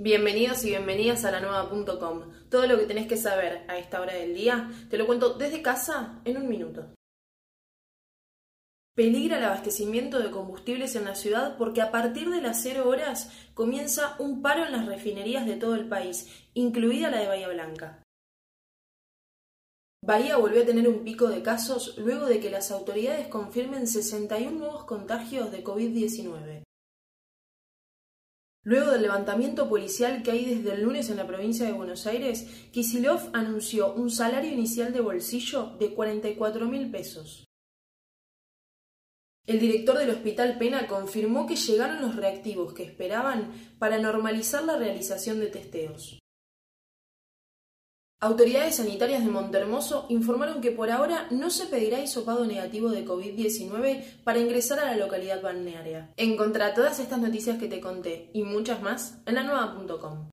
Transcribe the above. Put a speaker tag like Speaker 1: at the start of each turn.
Speaker 1: Bienvenidos y bienvenidas a la nueva.com. Todo lo que tenés que saber a esta hora del día te lo cuento desde casa en un minuto. Peligra el abastecimiento de combustibles en la ciudad porque a partir de las 0 horas comienza un paro en las refinerías de todo el país, incluida la de Bahía Blanca. Bahía volvió a tener un pico de casos luego de que las autoridades confirmen 61 nuevos contagios de COVID-19. Luego del levantamiento policial que hay desde el lunes en la provincia de Buenos Aires, Kisilov anunció un salario inicial de bolsillo de 44 mil pesos. El director del Hospital Pena confirmó que llegaron los reactivos que esperaban para normalizar la realización de testeos. Autoridades sanitarias de Montermoso informaron que por ahora no se pedirá hisopado negativo de COVID-19 para ingresar a la localidad balnearia. Encontrá todas estas noticias que te conté y muchas más en la nueva.com.